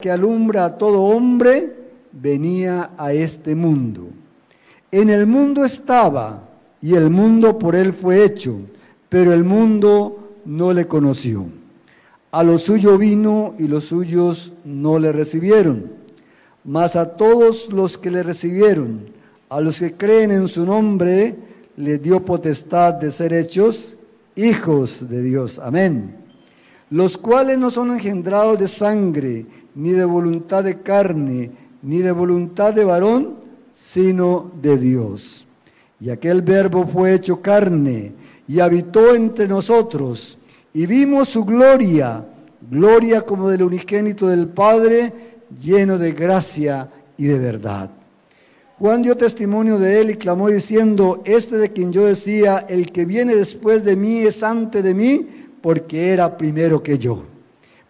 que alumbra a todo hombre, venía a este mundo. En el mundo estaba, y el mundo por él fue hecho, pero el mundo no le conoció. A lo suyo vino y los suyos no le recibieron. Mas a todos los que le recibieron, a los que creen en su nombre, le dio potestad de ser hechos hijos de Dios. Amén. Los cuales no son engendrados de sangre, ni de voluntad de carne, ni de voluntad de varón, sino de Dios. Y aquel verbo fue hecho carne y habitó entre nosotros, y vimos su gloria, gloria como del unigénito del Padre, lleno de gracia y de verdad. Juan dio testimonio de él y clamó diciendo, este de quien yo decía, el que viene después de mí es antes de mí, porque era primero que yo.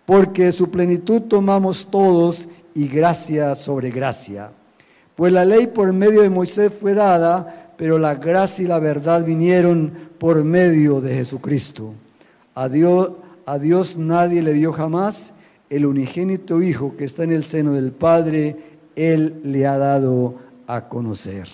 Porque su plenitud tomamos todos y gracia sobre gracia. Pues la ley por medio de Moisés fue dada, pero la gracia y la verdad vinieron por medio de Jesucristo. A Dios, a Dios nadie le vio jamás, el unigénito Hijo que está en el seno del Padre, Él le ha dado a conocer.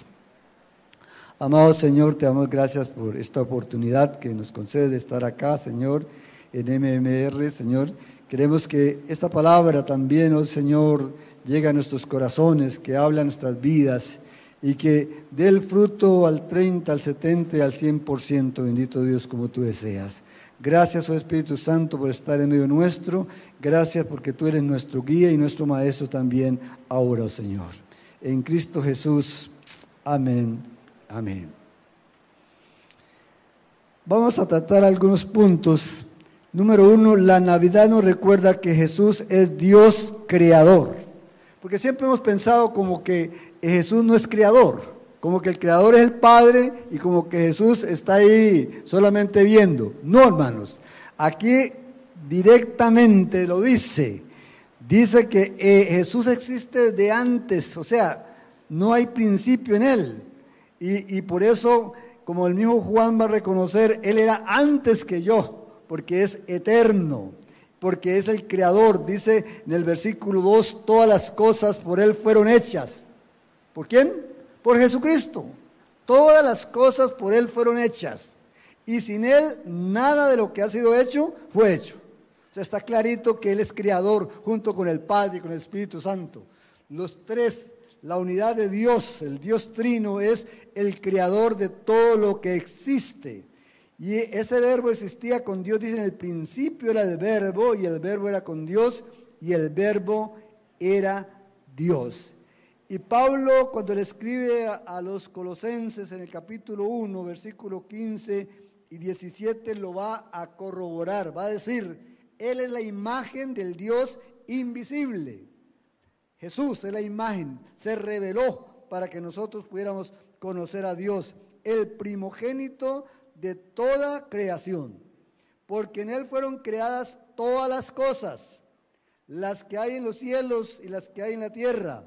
Amado Señor, te damos gracias por esta oportunidad que nos concede de estar acá, Señor, en MMR, Señor. Queremos que esta palabra también, oh Señor, llegue a nuestros corazones, que hable a nuestras vidas y que dé el fruto al 30, al 70, al 100%, bendito Dios, como tú deseas. Gracias, oh Espíritu Santo, por estar en medio nuestro. Gracias porque tú eres nuestro guía y nuestro maestro también ahora, oh Señor en Cristo Jesús. Amén. Amén. Vamos a tratar algunos puntos. Número uno, la Navidad nos recuerda que Jesús es Dios creador. Porque siempre hemos pensado como que Jesús no es creador, como que el creador es el Padre y como que Jesús está ahí solamente viendo. No, hermanos. Aquí directamente lo dice. Dice que eh, Jesús existe de antes, o sea, no hay principio en él. Y, y, por eso, como el mismo Juan va a reconocer, él era antes que yo, porque es eterno, porque es el creador. Dice en el versículo 2, todas las cosas por él fueron hechas. ¿Por quién? Por Jesucristo. Todas las cosas por él fueron hechas. Y sin él, nada de lo que ha sido hecho fue hecho. O sea, está clarito que Él es creador junto con el Padre y con el Espíritu Santo. Los tres, la unidad de Dios, el Dios trino, es el creador de todo lo que existe. Y ese verbo existía con Dios, dice en el principio era el verbo y el verbo era con Dios y el verbo era Dios. Y Pablo cuando le escribe a, los colosenses en el capítulo 1, versículo 15 y 17, lo va a corroborar, va a decir, él es la imagen del Dios invisible. Jesús es la imagen, se reveló para que nosotros pudiéramos conocer a Dios, el primogénito de toda creación, porque en Él fueron creadas todas las cosas, las que hay en los cielos y las que hay en la tierra,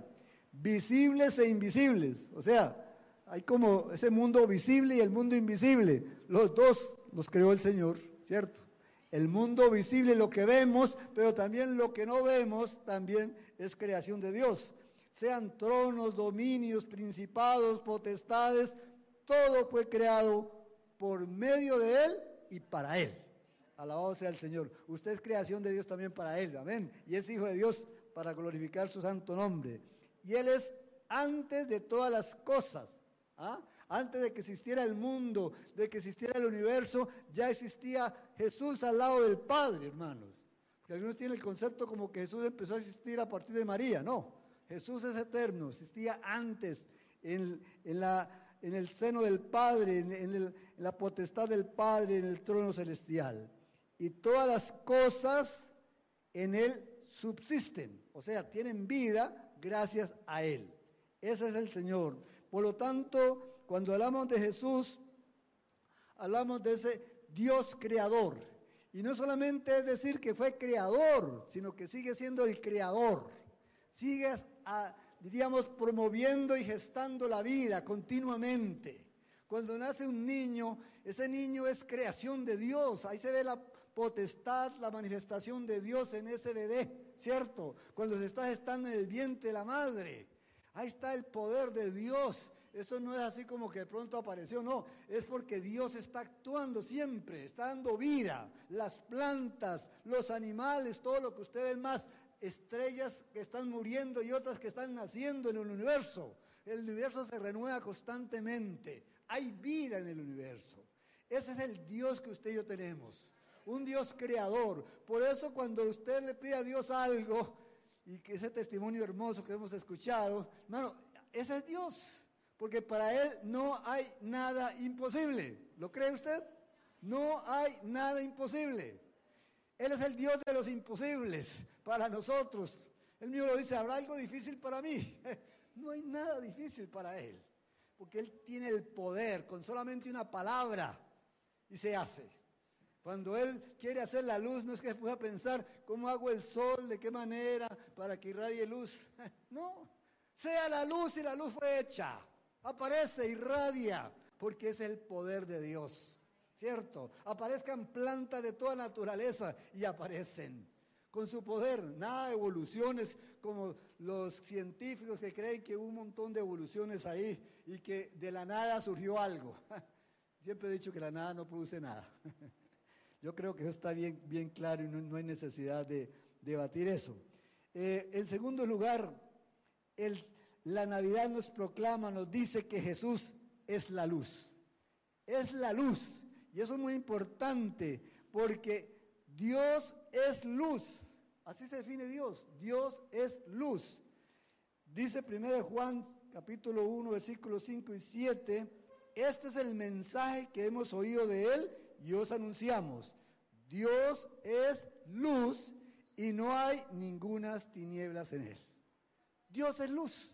visibles e invisibles. O sea, hay como ese mundo visible y el mundo invisible. Los dos los creó el Señor, ¿cierto? El mundo visible, lo que vemos, pero también lo que no vemos, también es creación de Dios. Sean tronos, dominios, principados, potestades, todo fue creado por medio de Él y para Él. Alabado sea el Señor. Usted es creación de Dios también para Él, amén. Y es hijo de Dios para glorificar su santo nombre. Y Él es antes de todas las cosas. ¿ah? Antes de que existiera el mundo, de que existiera el universo, ya existía Jesús al lado del Padre, hermanos. Porque algunos tienen el concepto como que Jesús empezó a existir a partir de María. No, Jesús es eterno, existía antes en, la, en el seno del Padre, en, la potestad del Padre, en el trono celestial. Y todas las cosas en Él subsisten, o sea, tienen vida gracias a Él. Ese es el Señor. Por lo tanto, cuando hablamos de Jesús, hablamos de ese Dios creador. Y no solamente es decir que fue creador, sino que sigue siendo el creador. Sigue, diríamos, promoviendo y gestando la vida continuamente. Cuando nace un niño, ese niño es creación de Dios. Ahí se ve la potestad, la manifestación de Dios en ese bebé, ¿cierto? Cuando se está gestando en el vientre de la madre. Ahí está el poder de Dios. Eso no es así como que de pronto apareció, no, es porque Dios está actuando siempre, está dando vida. Las plantas, los animales, todo lo que ustedes más, estrellas que están muriendo y otras que están naciendo en el universo. El universo se renueva constantemente. Hay vida en el universo. Ese es el Dios que usted y yo tenemos. Un Dios creador. Por eso cuando usted le pide a Dios algo, y que ese testimonio hermoso que hemos escuchado, hermano, ese es Dios. Porque para Él no hay nada imposible. ¿Lo cree usted? No hay nada imposible. Él es el Dios de los imposibles para nosotros. Él mío lo dice, ¿habrá algo difícil para mí? No hay nada difícil para Él. Porque Él tiene el poder con solamente una palabra y se hace. Cuando Él quiere hacer la luz, no es que pueda pensar cómo hago el sol, de qué manera, para que irradie luz. No, sea la luz y la luz fue hecha aparece, irradia, porque es el poder de Dios, ¿cierto? Aparezcan plantas de toda naturaleza y aparecen con su poder, nada de evoluciones como los científicos que creen que hubo un montón de evoluciones ahí y que de la nada surgió algo. Siempre he dicho que la nada no produce nada. Yo creo que eso está bien, bien claro y no, hay necesidad de debatir eso. Eh, en segundo lugar, el, la Navidad nos proclama, nos dice que Jesús es la luz. Es la luz. Y eso es muy importante porque Dios es luz. Así se define Dios. Dios es luz. Dice 1 Juan capítulo 1 versículos 5 y 7, este es el mensaje que hemos oído de él y os anunciamos. Dios es luz y no hay ningunas tinieblas en él. Dios es luz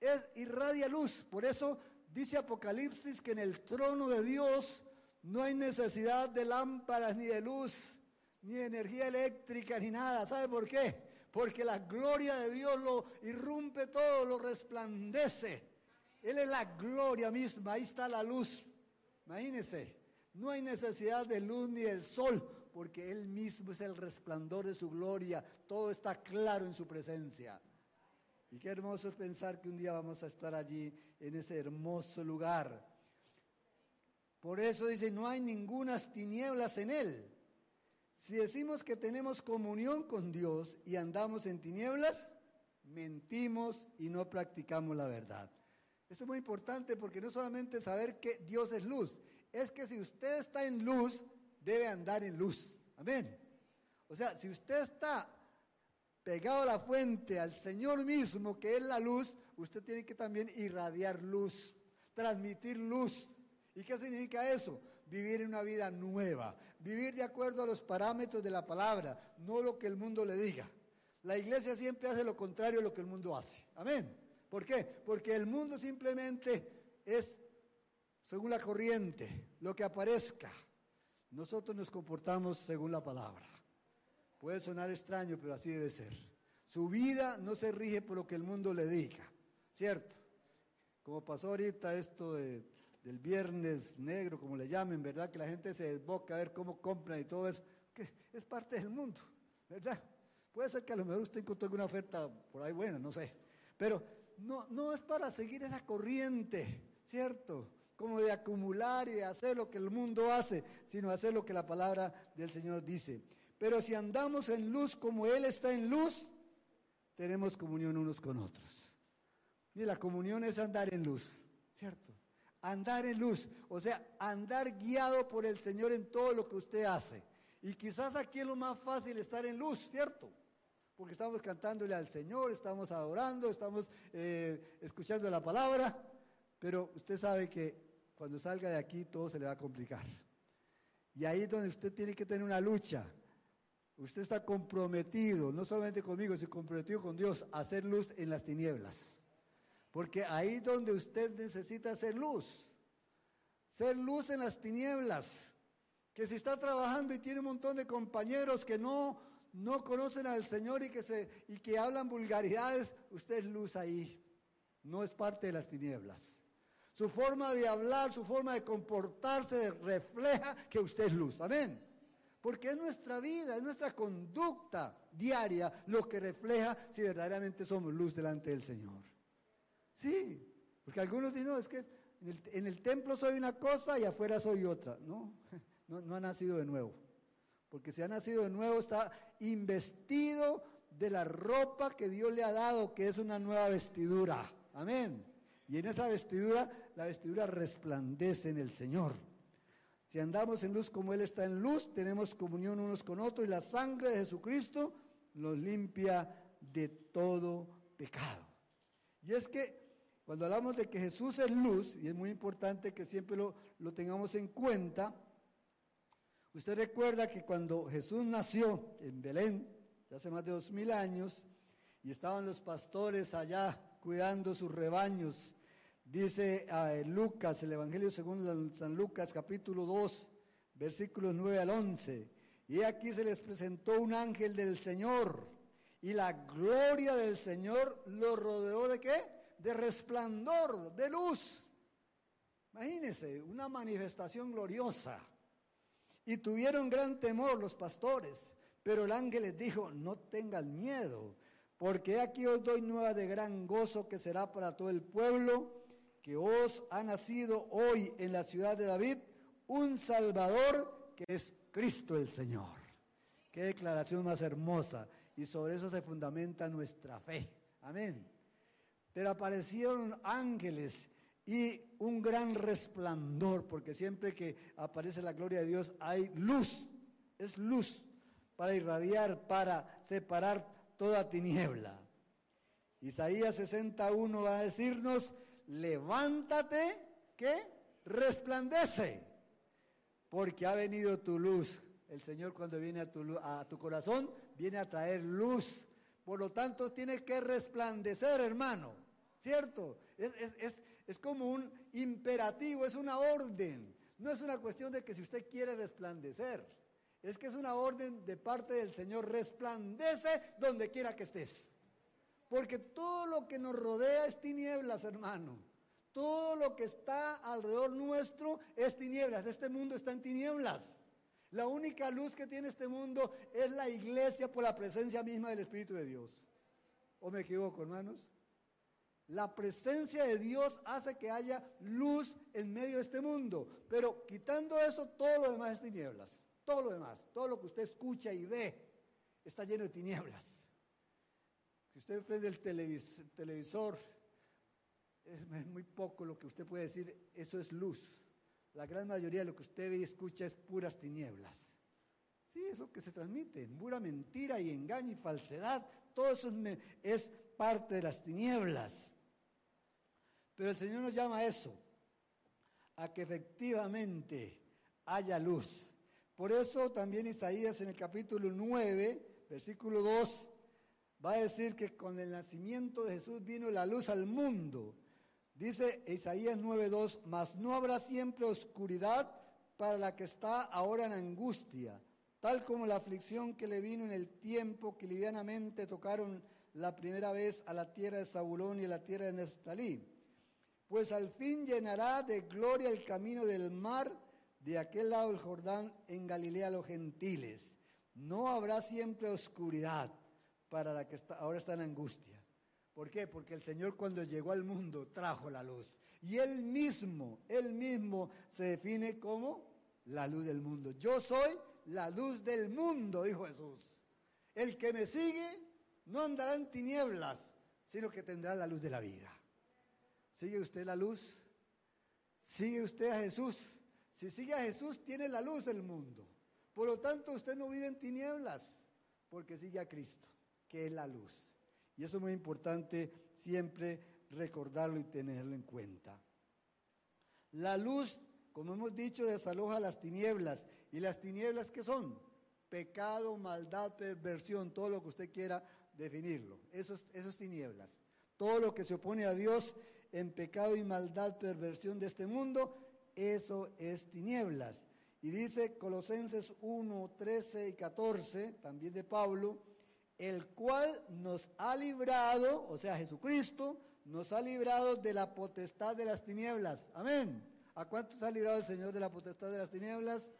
es, irradia luz. Por eso dice Apocalipsis que en el trono de Dios no hay necesidad de lámparas ni de luz, ni de energía eléctrica, ni nada. ¿Sabe por qué? Porque la gloria de Dios lo irrumpe todo, lo resplandece. Él es la gloria misma, ahí está la luz. Imagínense, no hay necesidad de luz ni del sol, porque Él mismo es el resplandor de su gloria. Todo está claro en su presencia. Y qué hermoso es pensar que un día vamos a estar allí en ese hermoso lugar. Por eso dice, no hay ningunas tinieblas en él. Si decimos que tenemos comunión con Dios y andamos en tinieblas, mentimos y no practicamos la verdad. Esto es muy importante porque no solamente saber que Dios es luz, es que si usted está en luz, debe andar en luz. Amén. O sea, si usted está pegado a la fuente, al Señor mismo, que es la luz, usted tiene que también irradiar luz, transmitir luz. ¿Y qué significa eso? Vivir una vida nueva, vivir de acuerdo a los parámetros de la palabra, no lo que el mundo le diga. La iglesia siempre hace lo contrario a lo que el mundo hace. Amén. ¿Por qué? Porque el mundo simplemente es según la corriente, lo que aparezca. Nosotros nos comportamos según la palabra. Puede sonar extraño, pero así debe ser. Su vida no se rige por lo que el mundo le diga, ¿cierto? Como pasó ahorita esto del viernes negro, como le llamen, ¿verdad? Que la gente se desboca a ver cómo compran y todo eso, que es parte del mundo, ¿verdad? Puede ser que a lo mejor usted encontró alguna oferta por ahí buena, no sé. Pero no, no es para seguir esa corriente, ¿cierto? Como de acumular y de hacer lo que el mundo hace, sino hacer lo que la palabra del Señor dice. Pero si andamos en luz como Él está en luz, tenemos comunión unos con otros. Y la comunión es andar en luz, ¿cierto? Andar en luz, o sea, andar guiado por el Señor en todo lo que usted hace. Y quizás aquí es lo más fácil estar en luz, ¿cierto? Porque estamos cantándole al Señor, estamos adorando, estamos eh, escuchando la palabra, pero usted sabe que cuando salga de aquí todo se le va a complicar. Y ahí es donde usted tiene que tener una lucha Usted está comprometido, no solamente conmigo, sino comprometido con Dios, a hacer luz en las tinieblas. Porque ahí donde usted necesita hacer luz. Ser luz en las tinieblas. Que si está trabajando y tiene un montón de compañeros que no, no conocen al Señor y que, se, y que hablan vulgaridades, usted es luz ahí. No es parte de las tinieblas. Su forma de hablar, su forma de comportarse refleja que usted es luz. Amén. Porque es nuestra vida, es nuestra conducta diaria lo que refleja si verdaderamente somos luz delante del Señor. Sí, porque algunos dicen, no, es que en el, templo soy una cosa y afuera soy otra. No, no, no ha nacido de nuevo. Porque si ha nacido de nuevo está investido de la ropa que Dios le ha dado, que es una nueva vestidura. Amén. Y en esa vestidura, la vestidura resplandece en el Señor. Si andamos en luz como Él está en luz, tenemos comunión unos con otros y la sangre de Jesucristo nos limpia de todo pecado. Y es que cuando hablamos de que Jesús es luz, y es muy importante que siempre lo, lo tengamos en cuenta, usted recuerda que cuando Jesús nació en Belén, hace más de dos mil años, y estaban los pastores allá cuidando sus rebaños, Dice ah, Lucas, el Evangelio según San Lucas, capítulo 2, versículos 9 al 11. Y aquí se les presentó un ángel del Señor, y la gloria del Señor lo rodeó de qué? De resplandor, de luz. Imagínense, una manifestación gloriosa. Y tuvieron gran temor los pastores, pero el ángel les dijo, no tengan miedo, porque aquí os doy nueva de gran gozo que será para todo el pueblo que os ha nacido hoy en la ciudad de David un Salvador que es Cristo el Señor. Qué declaración más hermosa. Y sobre eso se fundamenta nuestra fe. Amén. Pero aparecieron ángeles y un gran resplandor, porque siempre que aparece la gloria de Dios hay luz. Es luz para irradiar, para separar toda tiniebla. Isaías 61 va a decirnos, levántate, que resplandece, porque ha venido tu luz. El Señor cuando viene a tu, a tu corazón, viene a traer luz. Por lo tanto, tienes que resplandecer, hermano. ¿Cierto? Es, es, es como un imperativo, es una orden. No es una cuestión de que si usted quiere resplandecer. Es que es una orden de parte del Señor. Resplandece donde quiera que estés. Porque todo lo que nos rodea es tinieblas, hermano. Todo lo que está alrededor nuestro es tinieblas. Este mundo está en tinieblas. La única luz que tiene este mundo es la iglesia por la presencia misma del Espíritu de Dios. ¿O me equivoco, hermanos? La presencia de Dios hace que haya luz en medio de este mundo. Pero quitando eso, todo lo demás es tinieblas. Todo lo demás, todo lo que usted escucha y ve, está lleno de tinieblas. Si usted prende el televisor, es muy poco lo que usted puede decir, eso es luz. La gran mayoría de lo que usted ve y escucha es puras tinieblas. Sí, es lo que se transmite, pura mentira y engaño y falsedad. Todo eso es, es parte de las tinieblas. Pero el Señor nos llama a eso, a que efectivamente haya luz. Por eso también Isaías en el capítulo 9, versículo 2, va a decir que con el nacimiento de Jesús vino la luz al mundo. Dice Isaías 9:2, mas no habrá siempre oscuridad para la que está ahora en angustia, tal como la aflicción que le vino en el tiempo que livianamente tocaron la primera vez a la tierra de Zabulón y a la tierra de Neftalí. Pues al fin llenará de gloria el camino del mar de aquel lado del Jordán en Galilea los gentiles. No habrá siempre oscuridad para la que ahora está en angustia. ¿Por qué? Porque el Señor cuando llegó al mundo trajo la luz. Y Él mismo, Él mismo se define como la luz del mundo. Yo soy la luz del mundo, dijo Jesús. El que me sigue no andará en tinieblas, sino que tendrá la luz de la vida. ¿Sigue usted la luz? ¿Sigue usted a Jesús? Si sigue a Jesús, tiene la luz del mundo. Por lo tanto, usted no vive en tinieblas, porque sigue a Cristo que es la luz. Y eso es muy importante siempre recordarlo y tenerlo en cuenta. La luz, como hemos dicho, desaloja las tinieblas. ¿Y las tinieblas qué son? Pecado, maldad, perversión, todo lo que usted quiera definirlo. Eso es, tinieblas. Todo lo que se opone a Dios en pecado y maldad, perversión de este mundo, eso es tinieblas. Y dice Colosenses 1, 13 y 14, también de Pablo, el cual nos ha librado, o sea, Jesucristo, nos ha librado de la potestad de las tinieblas. Amén. ¿A cuántos ha librado el Señor de la potestad de las tinieblas?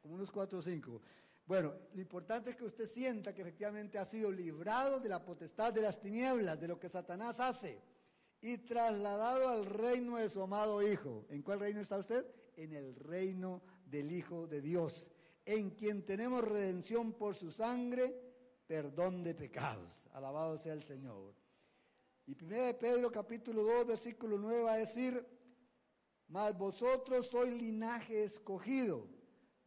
Como unos cuatro o cinco. Bueno, lo importante es que usted sienta que efectivamente ha sido librado de la potestad de las tinieblas, de lo que Satanás hace, y trasladado al reino de su amado Hijo. ¿En cuál reino está usted? En el reino del Hijo de Dios, en quien tenemos redención por su sangre, perdón de pecados. Alabado sea el Señor. Y 1 de Pedro capítulo 2, versículo 9 va a decir, mas vosotros sois linaje escogido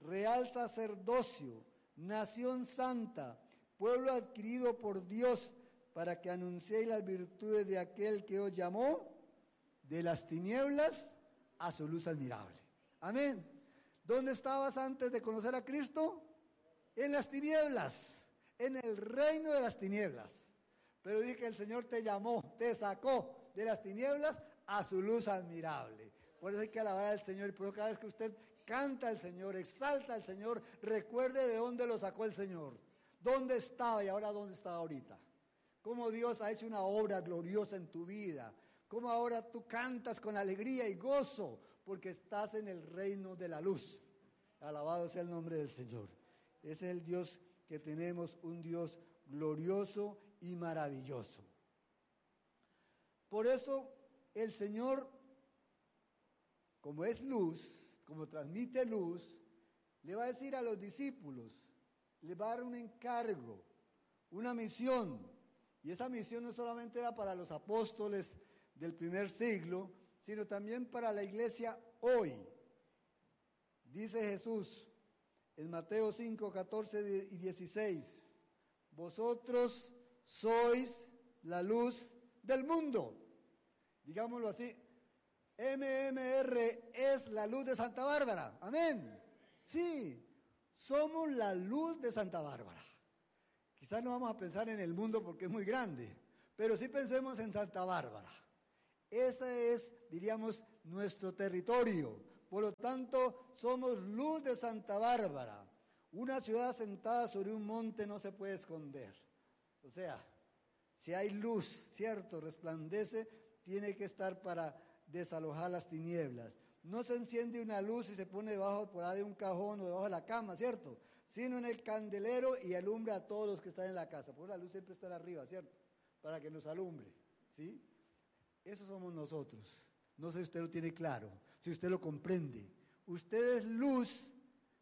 real sacerdocio, nación santa, pueblo adquirido por Dios, para que anunciéis las virtudes de aquel que os llamó de las tinieblas a su luz admirable. Amén. ¿Dónde estabas antes de conocer a Cristo? En las tinieblas, en el reino de las tinieblas. Pero dije que el Señor te llamó, te sacó de las tinieblas a su luz admirable. Por eso hay que alabar al Señor. Y por eso cada vez que usted canta al Señor, exalta al Señor, recuerde de dónde lo sacó el Señor. ¿Dónde estaba y ahora dónde está ahorita? Cómo Dios ha hecho una obra gloriosa en tu vida. Cómo ahora tú cantas con alegría y gozo porque estás en el reino de la luz. Alabado sea el nombre del Señor. Ese es el Dios que tenemos, un Dios glorioso y maravilloso. Por eso el Señor como es luz, como transmite luz, le va a decir a los discípulos, le va a dar un encargo, una misión. Y esa misión no solamente era para los apóstoles del primer siglo, sino también para la iglesia hoy. Dice Jesús en Mateo 5, 14 y 16, vosotros sois la luz del mundo. Digámoslo así, MMR es la luz de Santa Bárbara. Amén. Sí, somos la luz de Santa Bárbara. Quizás no vamos a pensar en el mundo porque es muy grande, pero sí pensemos en Santa Bárbara. Ese es, diríamos, nuestro territorio. Por lo tanto, somos luz de Santa Bárbara. Una ciudad sentada sobre un monte no se puede esconder. O sea, si hay luz, cierto, resplandece, tiene que estar para desalojar las tinieblas. No se enciende una luz y se pone debajo por ahí de un cajón o debajo de la cama, ¿cierto? Sino en el candelero y alumbra a todos los que están en la casa. Por la luz siempre está arriba, ¿cierto? Para que nos alumbre, ¿sí? Eso somos nosotros. No sé si usted lo tiene claro, si usted lo comprende. Usted es luz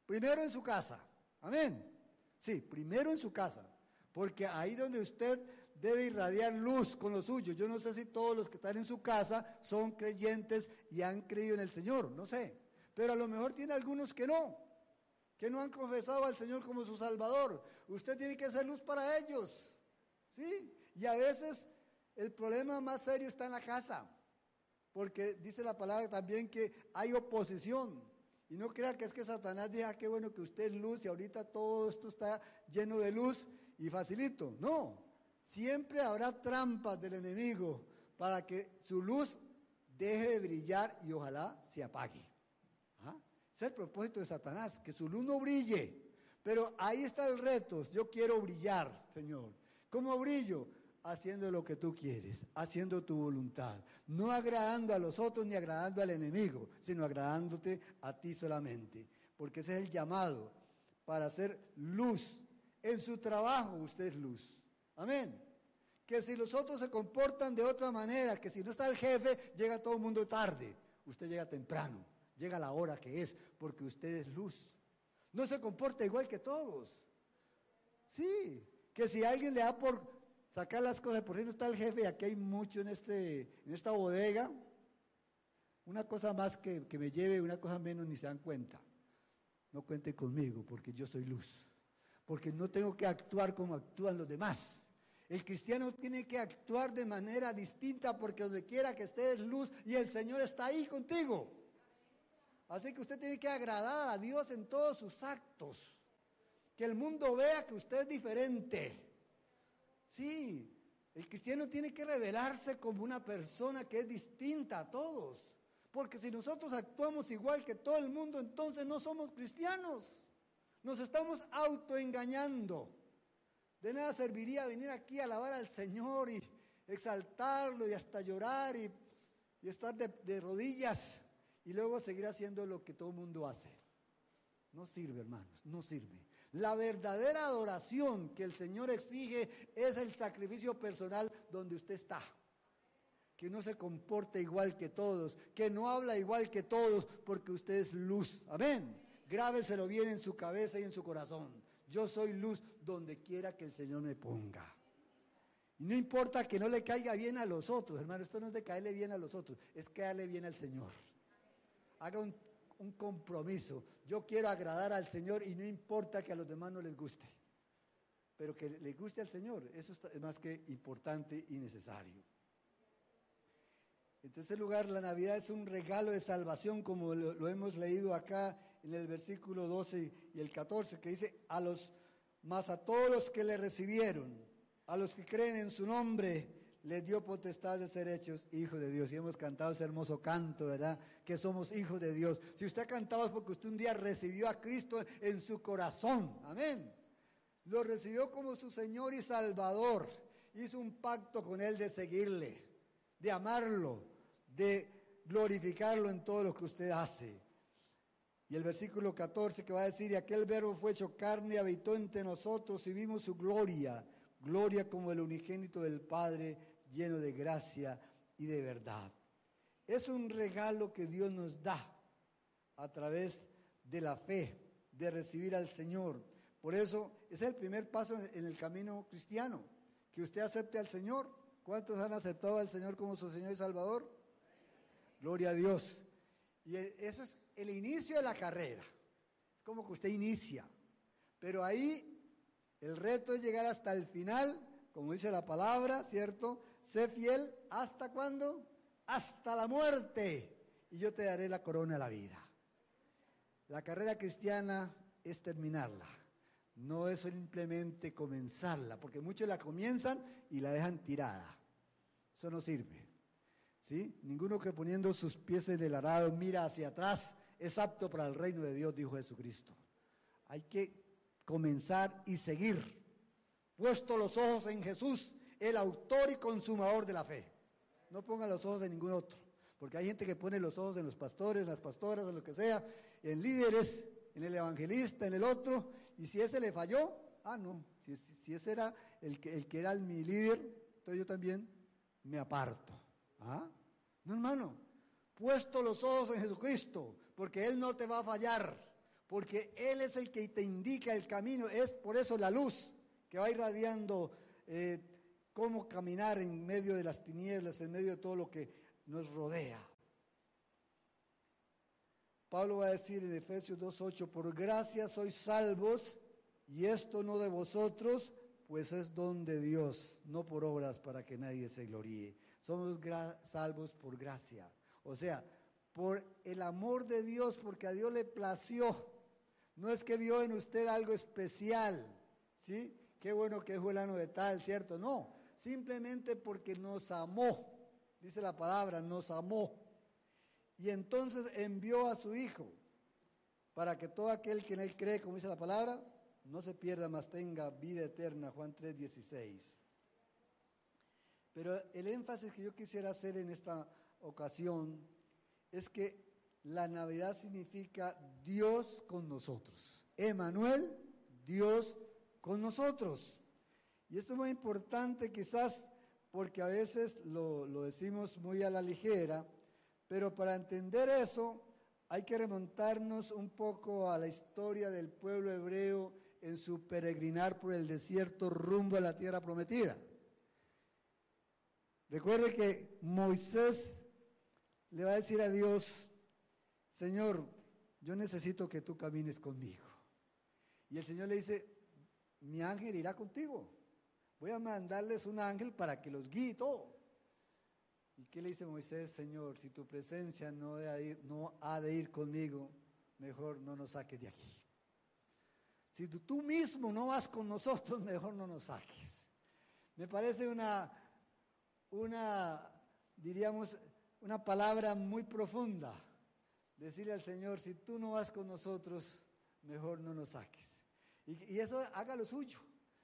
primero en su casa. Amén. Sí, primero en su casa. Porque ahí donde usted debe irradiar luz con lo suyo. Yo no sé si todos los que están en su casa son creyentes y han creído en el Señor, no sé. Pero a lo mejor tiene algunos que no, que no han confesado al Señor como su Salvador. Usted tiene que ser luz para ellos. ¿Sí? Y a veces el problema más serio está en la casa. Porque dice la palabra también que hay oposición. Y no crea que es que Satanás diga, ah, qué bueno que usted es luz y ahorita todo esto está lleno de luz y facilito. No, siempre habrá trampas del enemigo para que su luz deje de brillar y ojalá se apague. Es el propósito de Satanás, que su luz no brille. Pero ahí está el reto, yo quiero brillar, Señor. ¿Cómo brillo? haciendo lo que tú quieres, haciendo tu voluntad, no agradando a los otros ni agradando al enemigo, sino agradándote a ti solamente, porque ese es el llamado para hacer luz. En su trabajo usted es luz. Amén. Que si los otros se comportan de otra manera, que si no está el jefe, llega todo el mundo tarde, usted llega temprano, llega la hora que es, porque usted es luz. No se comporta igual que todos. Sí, que si alguien le da por sacar las cosas, por si está el jefe, y aquí hay mucho en, este, en esta bodega, una cosa más que, que me lleve, una cosa menos, ni se dan cuenta. No cuente conmigo, porque yo soy luz. Porque no tengo que actuar como actúan los demás. El cristiano tiene que actuar de manera distinta porque donde quiera que esté es luz y el Señor está ahí contigo. Así que usted tiene que agradar a Dios en todos sus actos. Que el mundo vea que usted es diferente. Sí, el cristiano tiene que revelarse como una persona que es distinta a todos. Porque si nosotros actuamos igual que todo el mundo, entonces no somos cristianos. Nos estamos autoengañando. De nada serviría venir aquí a alabar al Señor y exaltarlo y hasta llorar y, estar de, de rodillas y luego seguir haciendo lo que todo el mundo hace. No sirve, hermanos, no sirve. La verdadera adoración que el Señor exige es el sacrificio personal donde usted está. Que no se comporte igual que todos, que no habla igual que todos, porque usted es luz. Amén. Grábeselo bien en su cabeza y en su corazón. Yo soy luz donde quiera que el Señor me ponga. Y no importa que no le caiga bien a los otros, hermano, esto no es de caerle bien a los otros, es caerle bien al Señor. Haga un compromiso. Yo quiero agradar al Señor y no importa que a los demás no les guste, pero que les guste al Señor, eso es más que importante y necesario. En tercer lugar, la Navidad es un regalo de salvación, como lo, hemos leído acá en el versículo 12 y el 14, que dice, a los, más a todos los que le recibieron, a los que creen en su nombre, le dio potestad de ser hechos hijos de Dios. Y hemos cantado ese hermoso canto, ¿verdad? Que somos hijos de Dios. Si usted ha cantado es porque usted un día recibió a Cristo en su corazón. Amén. Lo recibió como su Señor y Salvador. Hizo un pacto con Él de seguirle, de amarlo, de glorificarlo en todo lo que usted hace. Y el versículo 14 que va a decir, y aquel verbo fue hecho carne habitó entre nosotros y vimos su gloria, gloria como el unigénito del Padre lleno de gracia y de verdad. Es un regalo que Dios nos da a través de la fe, de recibir al Señor. Por eso es el primer paso en el camino cristiano, que usted acepte al Señor. ¿Cuántos han aceptado al Señor como su Señor y Salvador? Gloria a Dios. Y eso es el inicio de la carrera. Es como que usted inicia. Pero ahí el reto es llegar hasta el final como dice la palabra, ¿cierto? Sé fiel hasta cuándo? Hasta la muerte. Y yo te daré la corona de la vida. La carrera cristiana es terminarla. No es simplemente comenzarla, porque muchos la comienzan y la dejan tirada. Eso no sirve. ¿Sí? Ninguno que poniendo sus pies en el arado mira hacia atrás es apto para el reino de Dios, dijo Jesucristo. Hay que comenzar y seguir puesto los ojos en Jesús, el autor y consumador de la fe. No ponga los ojos en ningún otro, porque hay gente que pone los ojos en los pastores, las pastoras, en lo que sea, en líderes, en el evangelista, en el otro, y si ese le falló, ah, no, si, ese era el que, el era mi líder, entonces yo también me aparto. ¿Ah? No, hermano, puesto los ojos en Jesucristo, porque Él no te va a fallar, porque Él es el que te indica el camino, es por eso la luz que va irradiando eh, cómo caminar en medio de las tinieblas, en medio de todo lo que nos rodea. Pablo va a decir en Efesios 2.8, por gracia sois salvos, y esto no de vosotros, pues es don de Dios, no por obras para que nadie se gloríe. Somos salvos por gracia. O sea, por el amor de Dios, porque a Dios le plació. No es que vio en usted algo especial, ¿sí? qué bueno que es fulano de tal, ¿cierto? No, simplemente porque nos amó, dice la palabra, nos amó. Y entonces envió a su Hijo para que todo aquel que en Él cree, como dice la palabra, no se pierda, más tenga vida eterna, Juan 3, 16. Pero el énfasis que yo quisiera hacer en esta ocasión es que la Navidad significa Dios con nosotros. Emanuel, Dios con nosotros. Y esto es muy importante quizás porque a veces lo, decimos muy a la ligera, pero para entender eso hay que remontarnos un poco a la historia del pueblo hebreo en su peregrinar por el desierto rumbo a la tierra prometida. Recuerde que Moisés le va a decir a Dios, Señor, yo necesito que tú camines conmigo. Y el Señor le dice, mi ángel irá contigo. Voy a mandarles un ángel para que los guíe todo. ¿Y qué le dice Moisés, Señor? Si tu presencia no, ha de ir conmigo, mejor no nos saques de aquí. Si tú, mismo no vas con nosotros, mejor no nos saques. Me parece una, una, diríamos, una palabra muy profunda. Decirle al Señor, si tú no vas con nosotros, mejor no nos saques. Y, eso haga lo suyo.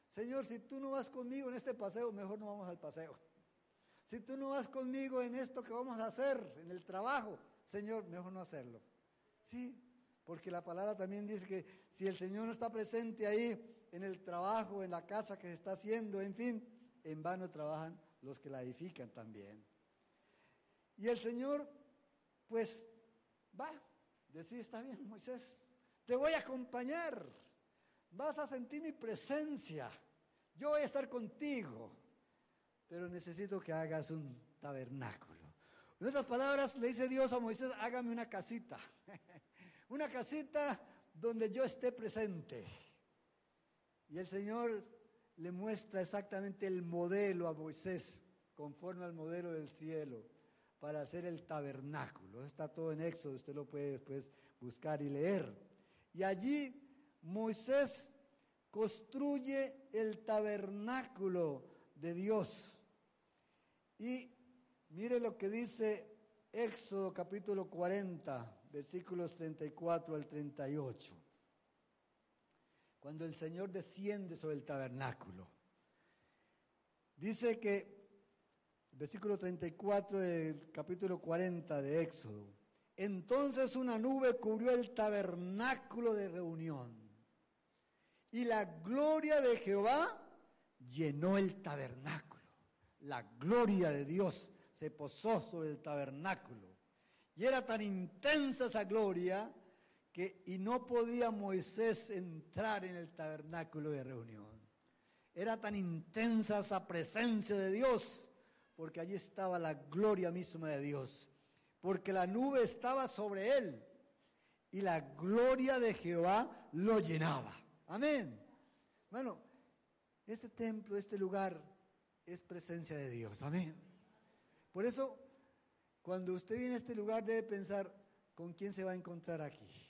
Señor, si tú no vas conmigo en este paseo, mejor no vamos al paseo. Si tú no vas conmigo en esto que vamos a hacer, en el trabajo, Señor, mejor no hacerlo. Sí, porque la palabra también dice que si el Señor no está presente ahí en el trabajo, en la casa que se está haciendo, en fin, en vano trabajan los que la edifican también. Y el Señor, pues, va, decir, está bien, Moisés, te voy a acompañar, vas a sentir mi presencia, yo voy a estar contigo, pero necesito que hagas un tabernáculo. En otras palabras, le dice Dios a Moisés, hágame una casita, una casita donde yo esté presente. Y el Señor le muestra exactamente el modelo a Moisés, conforme al modelo del cielo, para hacer el tabernáculo. Está todo en Éxodo, usted lo puede después buscar y leer. Y allí Moisés construye el tabernáculo de Dios. Y mire lo que dice Éxodo capítulo 40, versículos 34 al 38 cuando el Señor desciende sobre el tabernáculo. Dice que, versículo 34 del capítulo 40 de Éxodo, entonces una nube cubrió el tabernáculo de reunión y la gloria de Jehová llenó el tabernáculo. La gloria de Dios se posó sobre el tabernáculo. Y era tan intensa esa gloria y no podía Moisés entrar en el tabernáculo de reunión. Era tan intensa esa presencia de Dios, porque allí estaba la gloria misma de Dios, porque la nube estaba sobre él y la gloria de Jehová lo llenaba. Amén. Bueno, este templo, este lugar es presencia de Dios. Amén. Por eso, cuando usted viene a este lugar debe pensar, ¿con quién se va a encontrar aquí?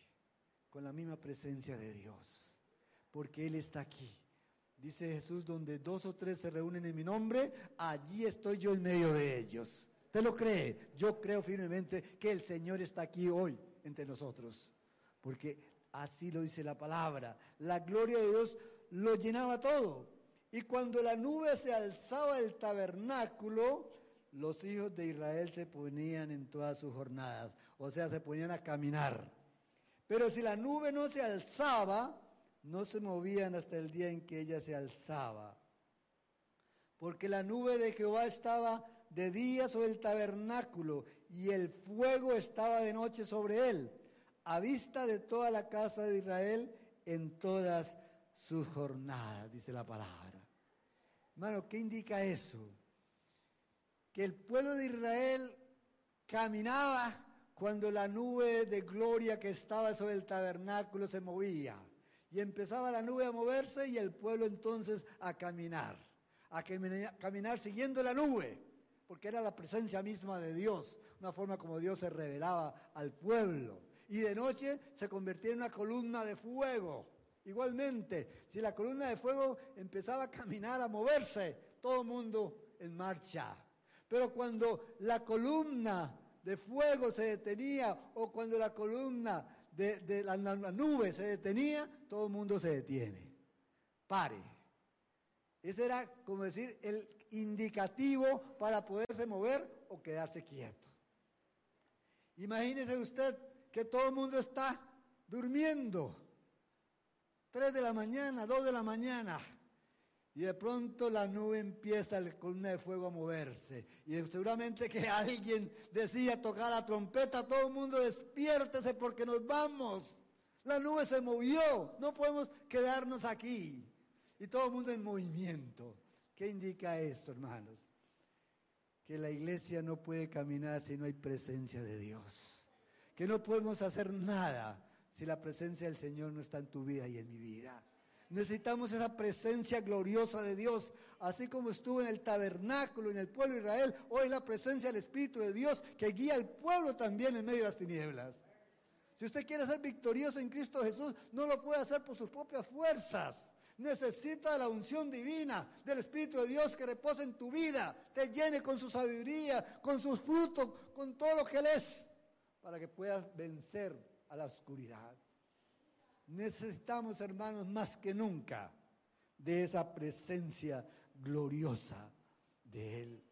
con la misma presencia de Dios, porque Él está aquí. Dice Jesús, donde dos o tres se reúnen en mi nombre, allí estoy yo en medio de ellos. ¿Usted lo cree? Yo creo firmemente que el Señor está aquí hoy entre nosotros, porque así lo dice la palabra. La gloria de Dios lo llenaba todo. Y cuando la nube se alzaba del tabernáculo, los hijos de Israel se ponían en todas sus jornadas, o sea, se ponían a caminar. Pero si la nube no se alzaba, no se movían hasta el día en que ella se alzaba. Porque la nube de Jehová estaba de día sobre el tabernáculo y el fuego estaba de noche sobre él, a vista de toda la casa de Israel en todas sus jornadas, dice la palabra. Hermano, ¿qué indica eso? Que el pueblo de Israel caminaba cuando la nube de gloria que estaba sobre el tabernáculo se movía. Y empezaba la nube a moverse y el pueblo entonces a caminar, a caminar siguiendo la nube, porque era la presencia misma de Dios, una forma como Dios se revelaba al pueblo. Y de noche se convertía en una columna de fuego. Igualmente, si la columna de fuego empezaba a caminar, a moverse, todo el mundo en marcha. Pero cuando la columna de fuego se detenía o cuando la columna de, la, nube se detenía, todo el mundo se detiene. Pare. Ese era, como decir, el indicativo para poderse mover o quedarse quieto. Imagínese usted que todo el mundo está durmiendo. Tres de la mañana, dos de la mañana y de pronto la nube empieza, la columna de fuego a moverse. Y seguramente que alguien decía tocar la trompeta, todo el mundo despiértese porque nos vamos. La nube se movió, no podemos quedarnos aquí. Y todo el mundo en movimiento. ¿Qué indica esto, hermanos? Que la iglesia no puede caminar si no hay presencia de Dios. Que no podemos hacer nada si la presencia del Señor no está en tu vida y en mi vida. Necesitamos esa presencia gloriosa de Dios, así como estuvo en el tabernáculo, en el pueblo de Israel, hoy la presencia del Espíritu de Dios que guía al pueblo también en medio de las tinieblas. Si usted quiere ser victorioso en Cristo Jesús, no lo puede hacer por sus propias fuerzas. Necesita la unción divina del Espíritu de Dios que reposa en tu vida, te llene con su sabiduría, con sus frutos, con todo lo que Él es, para que puedas vencer a la oscuridad. Necesitamos, hermanos, más que nunca de esa presencia gloriosa de Él.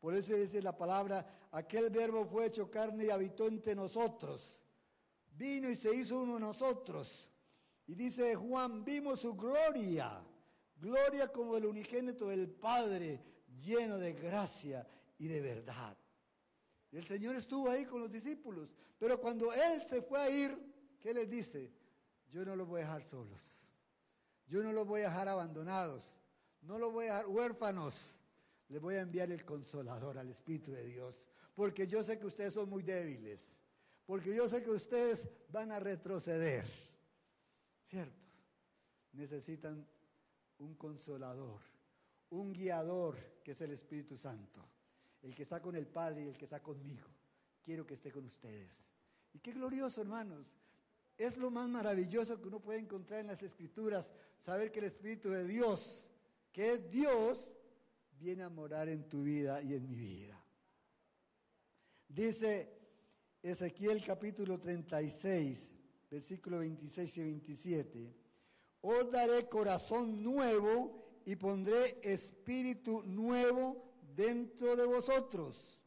Por eso dice la palabra, aquel verbo fue hecho carne y habitó entre nosotros. vino y se hizo uno de nosotros. Y dice Juan, vimos su gloria, gloria como el unigénito del Padre, lleno de gracia y de verdad. Y el Señor estuvo ahí con los discípulos, pero cuando Él se fue a ir, ¿qué les dice? Yo no los voy a dejar solos, yo no los voy a dejar abandonados, no los voy a dejar huérfanos. Les voy a enviar el consolador al Espíritu de Dios, porque yo sé que ustedes son muy débiles, porque yo sé que ustedes van a retroceder. ¿Cierto? Necesitan un consolador, un guiador que es el Espíritu Santo, el que está con el Padre y el que está conmigo. Quiero que esté con ustedes. Y qué glorioso, hermanos. Es lo más maravilloso que uno puede encontrar en las Escrituras, saber que el Espíritu de Dios, que es Dios, viene a morar en tu vida y en mi vida. Dice Ezequiel capítulo 36, versículo 26 y 27. Os daré corazón nuevo y pondré espíritu nuevo dentro de vosotros.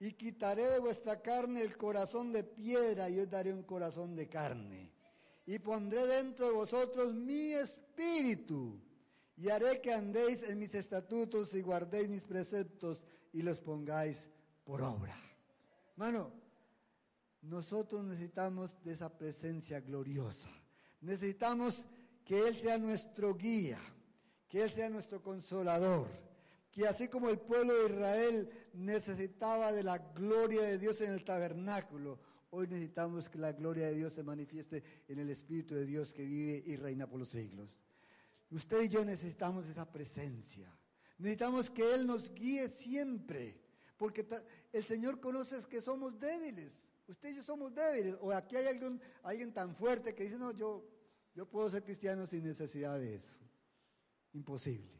Y quitaré de vuestra carne el corazón de piedra y os daré un corazón de carne. Y pondré dentro de vosotros mi espíritu. Y haré que andéis en mis estatutos y guardéis mis preceptos y los pongáis por obra. Mano, nosotros necesitamos de esa presencia gloriosa. Necesitamos que Él sea nuestro guía, que Él sea nuestro consolador, que así como el pueblo de Israel necesitaba de la gloria de Dios en el tabernáculo, hoy necesitamos que la gloria de Dios se manifieste en el Espíritu de Dios que vive y reina por los siglos. Usted y yo necesitamos esa presencia. Necesitamos que Él nos guíe siempre, porque el Señor conoce que somos débiles. Usted y yo somos débiles. O aquí hay alguien, alguien tan fuerte que dice, no, yo, yo puedo ser cristiano sin necesidad de eso. Imposible.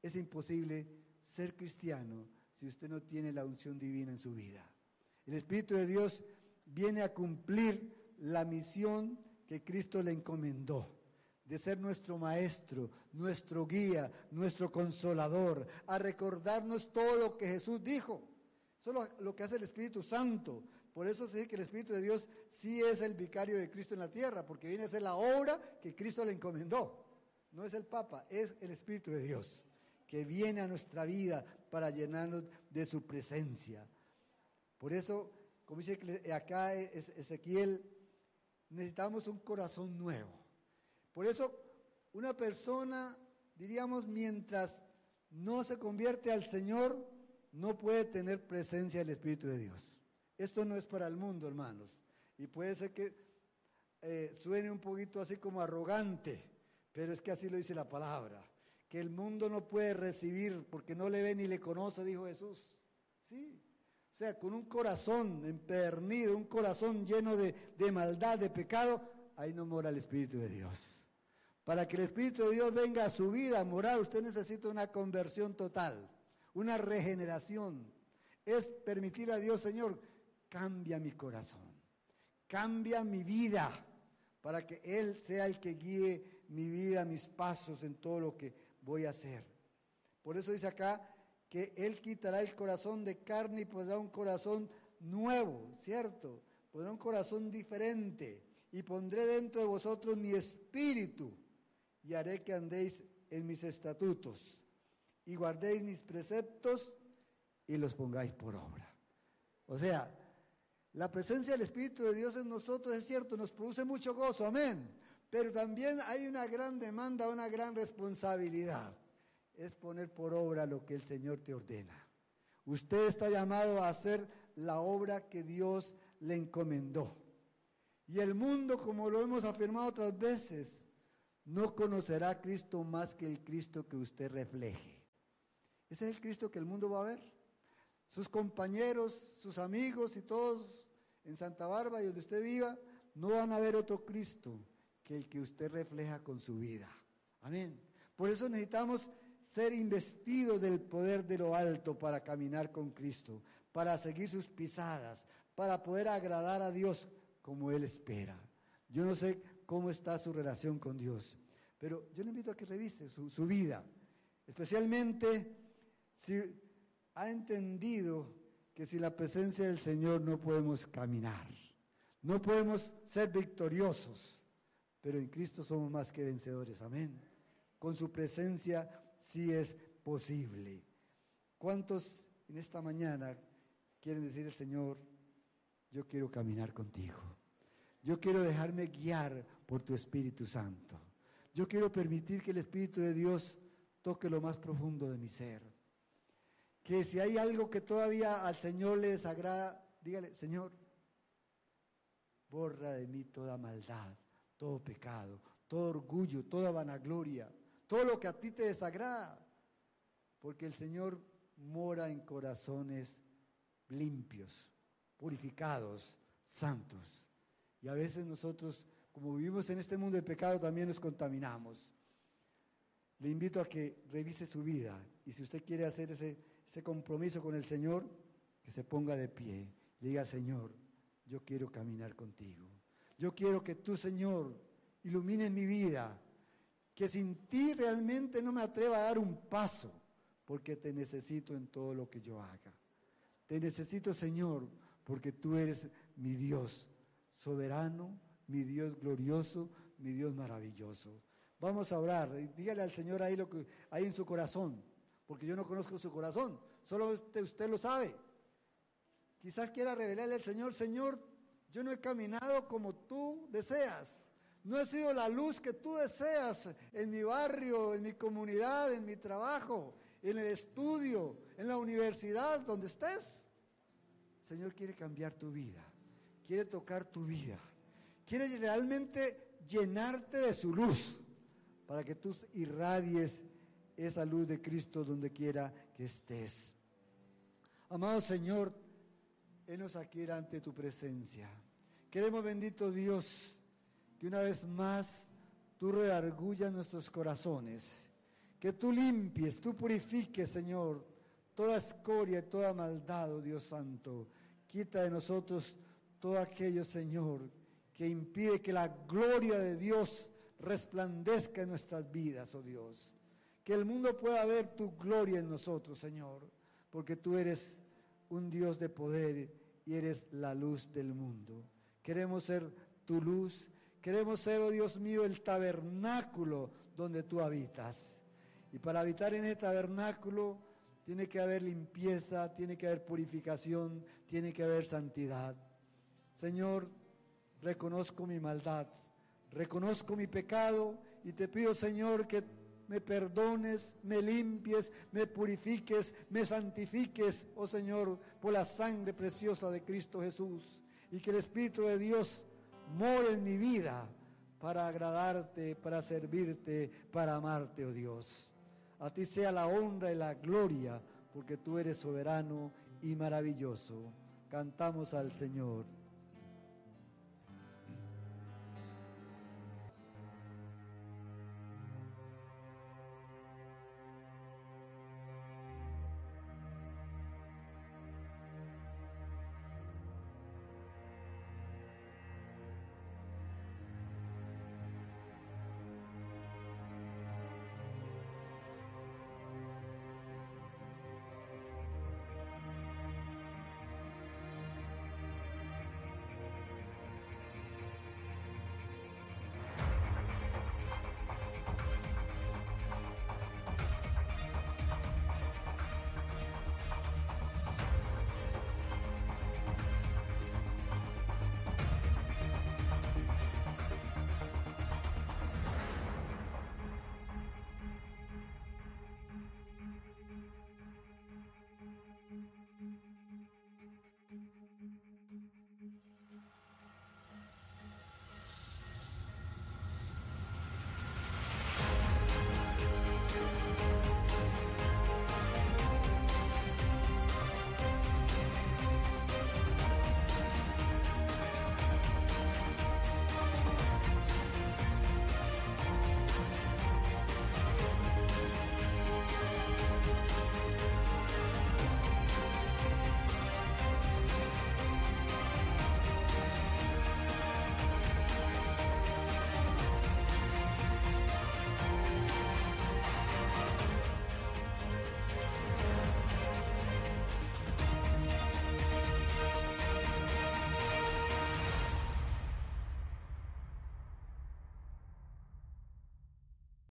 Es imposible ser cristiano si usted no tiene la unción divina en su vida. El Espíritu de Dios viene a cumplir la misión que Cristo le encomendó de ser nuestro maestro, nuestro guía, nuestro consolador, a recordarnos todo lo que Jesús dijo. Eso es lo, que hace el Espíritu Santo. Por eso se dice que el Espíritu de Dios sí es el vicario de Cristo en la tierra, porque viene a ser la obra que Cristo le encomendó. No es el Papa, es el Espíritu de Dios, que viene a nuestra vida para llenarnos de su presencia. Por eso, como dice acá Ezequiel, necesitamos un corazón nuevo. Por eso, una persona, diríamos, mientras no se convierte al Señor, no puede tener presencia del Espíritu de Dios. Esto no es para el mundo, hermanos. Y puede ser que eh, suene un poquito así como arrogante, pero es que así lo dice la palabra. Que el mundo no puede recibir porque no le ve ni le conoce, dijo Jesús. Sí. O sea, con un corazón empernido, un corazón lleno de, de maldad, de pecado, ahí no mora el Espíritu de Dios. Para que el Espíritu de Dios venga a su vida a morar, usted necesita una conversión total, una regeneración. Es permitir a Dios, Señor, cambia mi corazón, cambia mi vida, para que Él sea el que guíe mi vida, mis pasos en todo lo que voy a hacer. Por eso dice acá que Él quitará el corazón de carne y pondrá un corazón nuevo, ¿cierto? Pondrá un corazón diferente y pondré dentro de vosotros mi espíritu y haré que andéis en mis estatutos y guardéis mis preceptos y los pongáis por obra. O sea, la presencia del Espíritu de Dios en nosotros es cierto, nos produce mucho gozo, amén. Pero también hay una gran demanda, una gran responsabilidad. Es poner por obra lo que el Señor te ordena. Usted está llamado a hacer la obra que Dios le encomendó. Y el mundo, como lo hemos afirmado otras veces, no conocerá a Cristo más que el Cristo que usted refleje. Ese es el Cristo que el mundo va a ver. Sus compañeros, sus amigos y todos en Santa Bárbara y donde usted viva, no van a ver otro Cristo que el que usted refleja con su vida. Amén. Por eso necesitamos ser investidos del poder de lo alto para caminar con Cristo, para seguir sus pisadas, para poder agradar a Dios como Él espera. Yo no sé cómo está su relación con Dios, pero yo le invito a que revise su, su vida, especialmente si ha entendido que sin la presencia del Señor no podemos caminar. No podemos ser victoriosos, pero en Cristo somos más que vencedores. Amén. Con su presencia sí es posible. ¿Cuántos en esta mañana quieren decir al Señor, yo quiero caminar contigo? Yo quiero dejarme guiar por tu Espíritu Santo. Yo quiero permitir que el Espíritu de Dios toque lo más profundo de mi ser. Que si hay algo que todavía al Señor le desagrada, dígale, Señor, borra de mí toda maldad, todo pecado, todo orgullo, toda vanagloria, todo lo que a ti te desagrada. Porque el Señor mora en corazones limpios, purificados, santos. Y a veces nosotros, como vivimos en este mundo de pecado, también nos contaminamos. Le invito a que revise su vida y si usted quiere hacer ese, ese compromiso con el Señor, que se ponga de pie y diga, Señor, yo quiero caminar contigo. Yo quiero que tú, Señor, ilumines mi vida, que sin ti realmente no me atreva a dar un paso, porque te necesito en todo lo que yo haga. Te necesito, Señor, porque tú eres mi Dios soberano, mi Dios glorioso, mi Dios maravilloso. Vamos a orar. Dígale al Señor ahí lo que hay en su corazón, porque yo no conozco su corazón, solo usted, usted lo sabe. Quizás quiera revelarle al Señor, Señor, yo no he caminado como tú deseas. No he sido la luz que tú deseas en mi barrio, en mi comunidad, en mi trabajo, en el estudio, en la universidad, donde estés. Señor quiere cambiar tu vida, quiere tocar tu vida, quiere realmente llenarte de su luz para que tú irradies esa luz de Cristo donde quiera que estés. Amado Señor, Henos aquí ante tu presencia. Queremos, bendito Dios, que una vez más tú reargullas nuestros corazones, que tú limpies, tú purifiques, Señor, toda escoria y toda maldad, oh Dios Santo. Quita de nosotros todo aquello, Señor, que impide que la gloria de Dios resplandezca en nuestras vidas, oh Dios. Que el mundo pueda ver tu gloria en nosotros, Señor, porque tú eres un Dios de poder y eres la luz del mundo. Queremos ser tu luz, queremos ser, oh Dios mío, el tabernáculo donde tú habitas. Y para habitar en ese tabernáculo tiene que haber limpieza, tiene que haber purificación, tiene que haber santidad. Señor, reconozco mi maldad, reconozco mi pecado y te pido, Señor, que me perdones, me limpies, me purifiques, me santifiques, oh Señor, por la sangre preciosa de Cristo Jesús. Y que el Espíritu de Dios more en mi vida para agradarte, para servirte, para amarte, oh Dios. A ti sea la honra y la gloria, porque tú eres soberano y maravilloso. Cantamos al Señor.